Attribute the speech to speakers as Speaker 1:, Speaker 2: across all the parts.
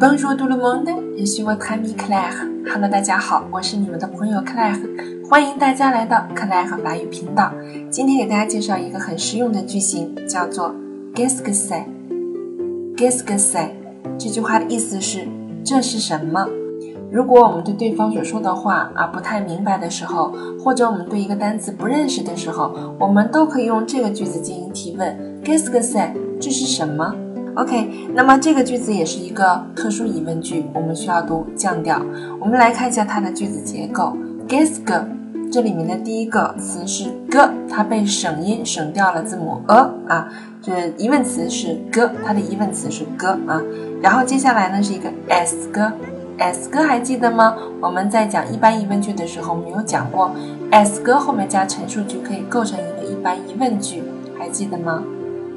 Speaker 1: Bonjour tout le monde, je suis votre ami Claire. Hello，大家好，我是你们的朋友 Claire，欢迎大家来到 Claire 法语频道。今天给大家介绍一个很实用的句型，叫做 Qu'est-ce que c'est? Qu'est-ce que c'est? 这句话的意思是这是什么？如果我们对对方所说的话啊不太明白的时候，或者我们对一个单词不认识的时候，我们都可以用这个句子进行提问：Qu'est-ce que c'est? 这是什么？OK，那么这个句子也是一个特殊疑问句，我们需要读降调。我们来看一下它的句子结构。Qu'est-ce que？这里面的第一个词是 g，它被省音省掉了字母 a 啊。这疑问词是 g，它的疑问词是 g 啊。然后接下来呢是一个 s g，s g 还记得吗？我们在讲一般疑问句的时候，我们有讲过 s g 后面加陈述句可以构成一个一般疑问句，还记得吗？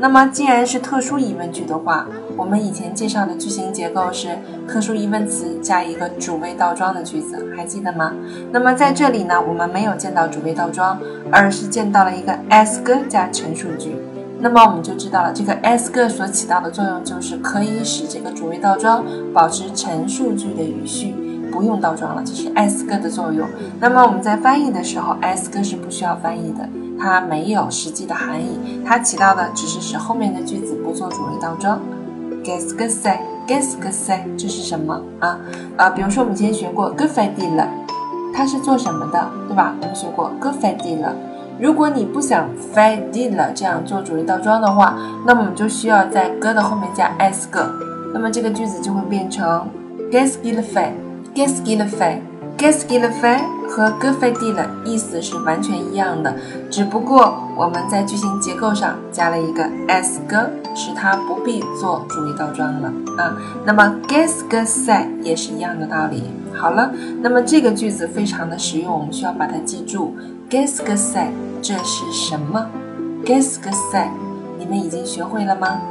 Speaker 1: 那么，既然是特殊疑问句的话，我们以前介绍的句型结构是特殊疑问词加一个主谓倒装的句子，还记得吗？那么在这里呢，我们没有见到主谓倒装，而是见到了一个 as 个加陈述句。那么我们就知道了，这个 as 个所起到的作用就是可以使这个主谓倒装保持陈述句的语序，不用倒装了，这是 as 个的作用。那么我们在翻译的时候，as 个是不需要翻译的。它没有实际的含义，它起到的只是使后面的句子不做主谓倒装。Qu'est-ce que c'est？Qu'est-ce que c'est？这是什么啊？啊，比如说我们以前学过 “que fait-il”，它是做什么的，对吧？我们学过 “que fait-il”。如果你不想 “fait-il” 这样做主谓倒装的话，那么我们就需要在 “que” 的后面加 “est-ce que”，那么这个句子就会变成 g u e s s g i l f a d e Geskelefe, Geskelefe 和 Gefedile 意思是完全一样的，只不过我们在句型结构上加了一个 as 哥，使它不必做主语倒装了啊。那么 Gesgesai 也是一样的道理。好了，那么这个句子非常的实用，我们需要把它记住。Gesgesai 这是什么？Gesgesai 你们已经学会了吗？